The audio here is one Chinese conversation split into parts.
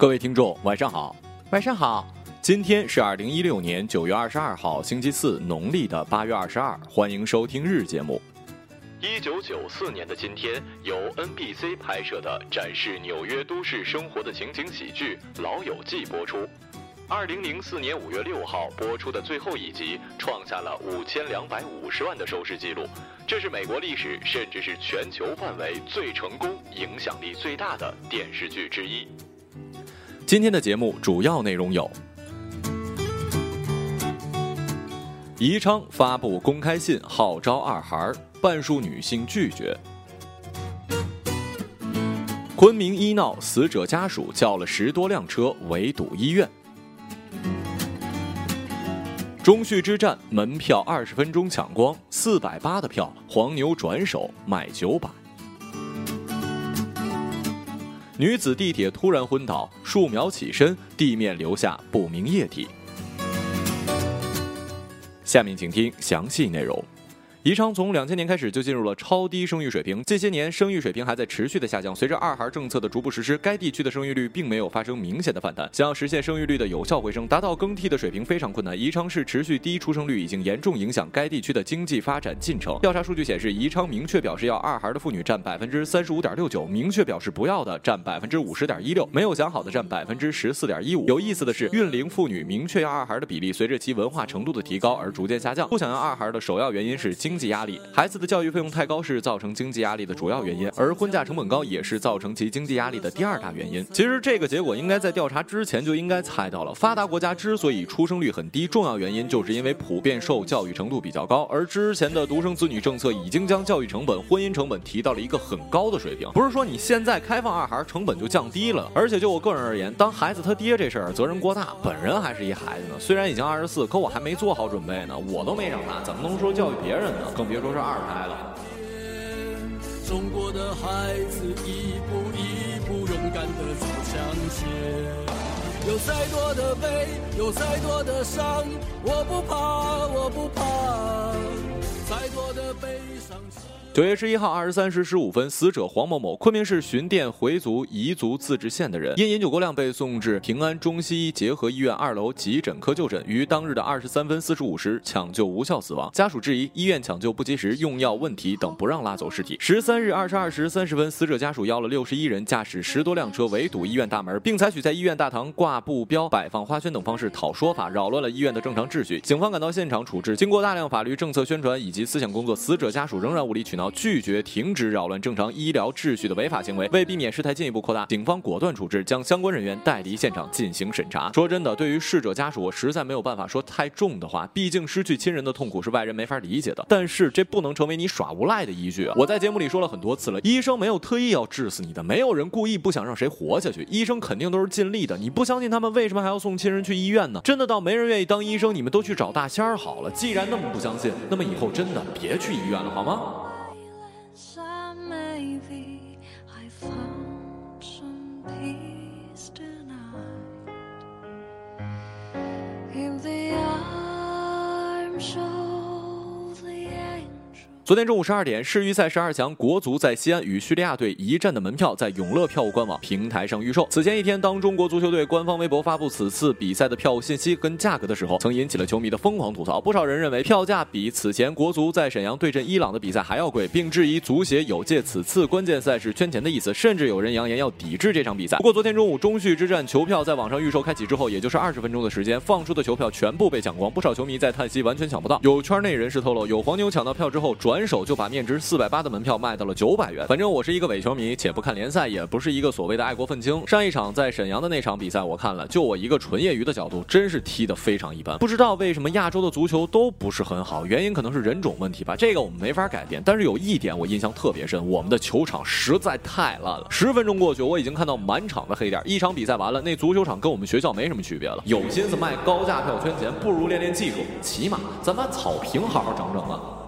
各位听众，晚上好。晚上好，今天是二零一六年九月二十二号，星期四，农历的八月二十二。欢迎收听日节目。一九九四年的今天，由 NBC 拍摄的展示纽约都市生活的情景喜剧《老友记》播出。二零零四年五月六号播出的最后一集，创下了五千两百五十万的收视记录，这是美国历史甚至是全球范围最成功、影响力最大的电视剧之一。今天的节目主要内容有：宜昌发布公开信号召二孩，半数女性拒绝；昆明医闹死者家属叫了十多辆车围堵医院；中旭之战门票二十分钟抢光，四百八的票黄牛转手卖九百。女子地铁突然昏倒，数秒起身，地面留下不明液体。下面请听详细内容。宜昌从两千年开始就进入了超低生育水平，这些年生育水平还在持续的下降。随着二孩政策的逐步实施，该地区的生育率并没有发生明显的反弹。想要实现生育率的有效回升，达到更替的水平非常困难。宜昌市持续低出生率已经严重影响该地区的经济发展进程。调查数据显示，宜昌明确表示要二孩的妇女占百分之三十五点六九，明确表示不要的占百分之五十点一六，没有想好的占百分之十四点一五。有意思的是，孕龄妇女明确要二孩的比例随着其文化程度的提高而逐渐下降。不想要二孩的首要原因是经经济压力，孩子的教育费用太高是造成经济压力的主要原因，而婚嫁成本高也是造成其经济压力的第二大原因。其实这个结果应该在调查之前就应该猜到了。发达国家之所以出生率很低，重要原因就是因为普遍受教育程度比较高，而之前的独生子女政策已经将教育成本、婚姻成本提到了一个很高的水平。不是说你现在开放二孩成本就降低了，而且就我个人而言，当孩子他爹这事儿责任过大，本人还是一孩子呢。虽然已经二十四，可我还没做好准备呢，我都没长大，怎么能说教育别人呢？更别说是二胎了。中国的孩子一步一步勇敢的走向前，有再多的悲，有再多的伤，我不怕，我不怕，再多的悲伤。九月十一号二十三时十五分，死者黄某某，昆明市巡甸回族彝族自治县的人，因饮酒过量被送至平安中西医结合医院二楼急诊科就诊，于当日的二十三分四十五时抢救无效死亡。家属质疑医院抢救不及时、用药问题等，不让拉走尸体。十三日二十二时三十分，死者家属邀了六十一人，驾驶十多辆车围堵医院大门，并采取在医院大堂挂布标、摆放花圈等方式讨说法，扰乱了医院的正常秩序。警方赶到现场处置，经过大量法律政策宣传以及思想工作，死者家属仍然无理取闹。要拒绝停止扰乱正常医疗秩序的违法行为，为避免事态进一步扩大，警方果断处置，将相关人员带离现场进行审查。说真的，对于逝者家属，我实在没有办法说太重的话，毕竟失去亲人的痛苦是外人没法理解的。但是这不能成为你耍无赖的依据！我在节目里说了很多次了，医生没有特意要治死你的，没有人故意不想让谁活下去，医生肯定都是尽力的。你不相信他们，为什么还要送亲人去医院呢？真的到没人愿意当医生，你们都去找大仙儿好了。既然那么不相信，那么以后真的别去医院了，好吗？Since maybe I found some peace. 昨天中午十二点，世预赛十二强国足在西安与叙利亚队一战的门票在永乐票务官网平台上预售。此前一天，当中国足球队官方微博发布此次比赛的票务信息跟价格的时候，曾引起了球迷的疯狂吐槽。不少人认为票价比此前国足在沈阳对阵伊朗的比赛还要贵，并质疑足协有借此次关键赛事圈钱的意思，甚至有人扬言要抵制这场比赛。不过昨天中午中叙之战球票在网上预售开启之后，也就是二十分钟的时间，放出的球票全部被抢光，不少球迷在叹息完全抢不到。有圈内人士透露，有黄牛抢到票之后，转手就把面值。四百八的门票卖到了九百元。反正我是一个伪球迷，且不看联赛，也不是一个所谓的爱国愤青。上一场在沈阳的那场比赛我看了，就我一个纯业余的角度，真是踢得非常一般。不知道为什么亚洲的足球都不是很好，原因可能是人种问题吧，这个我们没法改变。但是有一点我印象特别深，我们的球场实在太烂了。十分钟过去，我已经看到满场的黑点。一场比赛完了，那足球场跟我们学校没什么区别了。有心思卖高价票圈钱，不如练练技术，起码咱把草坪好好整整了。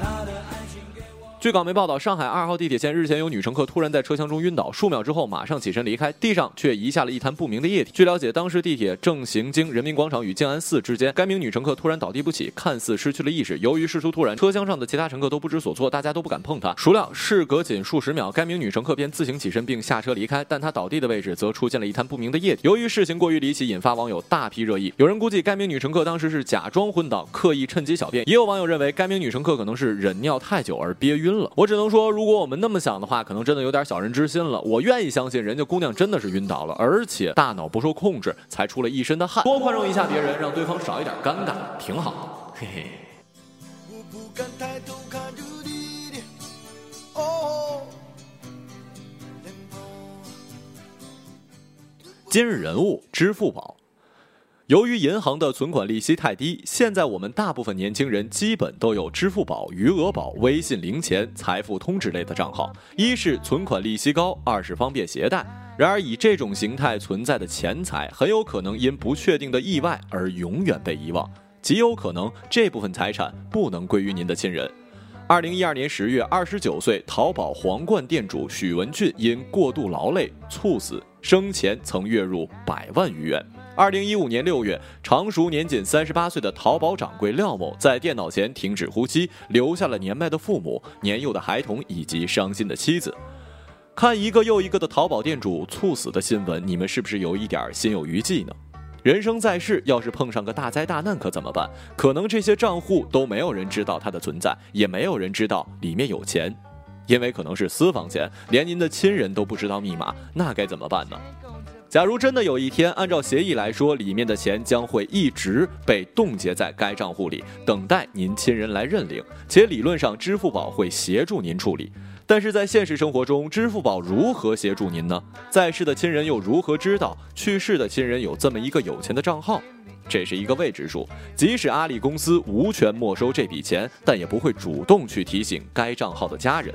out how to 据港媒报道，上海二号地铁线日前有女乘客突然在车厢中晕倒，数秒之后马上起身离开，地上却遗下了一滩不明的液体。据了解，当时地铁正行经人民广场与静安寺之间，该名女乘客突然倒地不起，看似失去了意识。由于事出突然，车厢上的其他乘客都不知所措，大家都不敢碰她。孰料事隔仅数十秒，该名女乘客便自行起身并下车离开，但她倒地的位置则出现了一滩不明的液体。由于事情过于离奇，引发网友大批热议。有人估计该名女乘客当时是假装昏倒，刻意趁机小便；也有网友认为该名女乘客可能是忍尿太久而憋晕。了，我只能说，如果我们那么想的话，可能真的有点小人之心了。我愿意相信，人家姑娘真的是晕倒了，而且大脑不受控制，才出了一身的汗。多宽容一下别人，让对方少一点尴尬，挺好。嘿嘿。今日人物：支付宝。由于银行的存款利息太低，现在我们大部分年轻人基本都有支付宝、余额宝、微信零钱、财付通之类的账号。一是存款利息高，二是方便携带。然而，以这种形态存在的钱财，很有可能因不确定的意外而永远被遗忘，极有可能这部分财产不能归于您的亲人。二零一二年十月，二十九岁淘宝皇冠店主许文俊因过度劳累猝死，生前曾月入百万余元。二零一五年六月，常熟年仅三十八岁的淘宝掌柜廖某在电脑前停止呼吸，留下了年迈的父母、年幼的孩童以及伤心的妻子。看一个又一个的淘宝店主猝死的新闻，你们是不是有一点心有余悸呢？人生在世，要是碰上个大灾大难，可怎么办？可能这些账户都没有人知道它的存在，也没有人知道里面有钱，因为可能是私房钱，连您的亲人都不知道密码，那该怎么办呢？假如真的有一天，按照协议来说，里面的钱将会一直被冻结在该账户里，等待您亲人来认领，且理论上支付宝会协助您处理。但是在现实生活中，支付宝如何协助您呢？在世的亲人又如何知道去世的亲人有这么一个有钱的账号？这是一个未知数。即使阿里公司无权没收这笔钱，但也不会主动去提醒该账号的家人。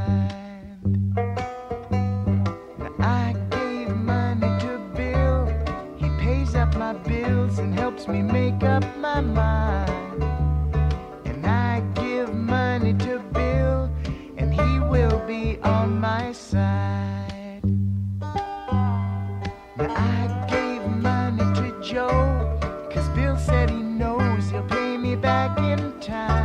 pays up my bills and helps me make up my mind. And I give money to Bill, and he will be on my side. Now I gave money to Joe, cause Bill said he knows he'll pay me back in time.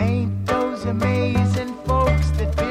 Ain't those amazing folks that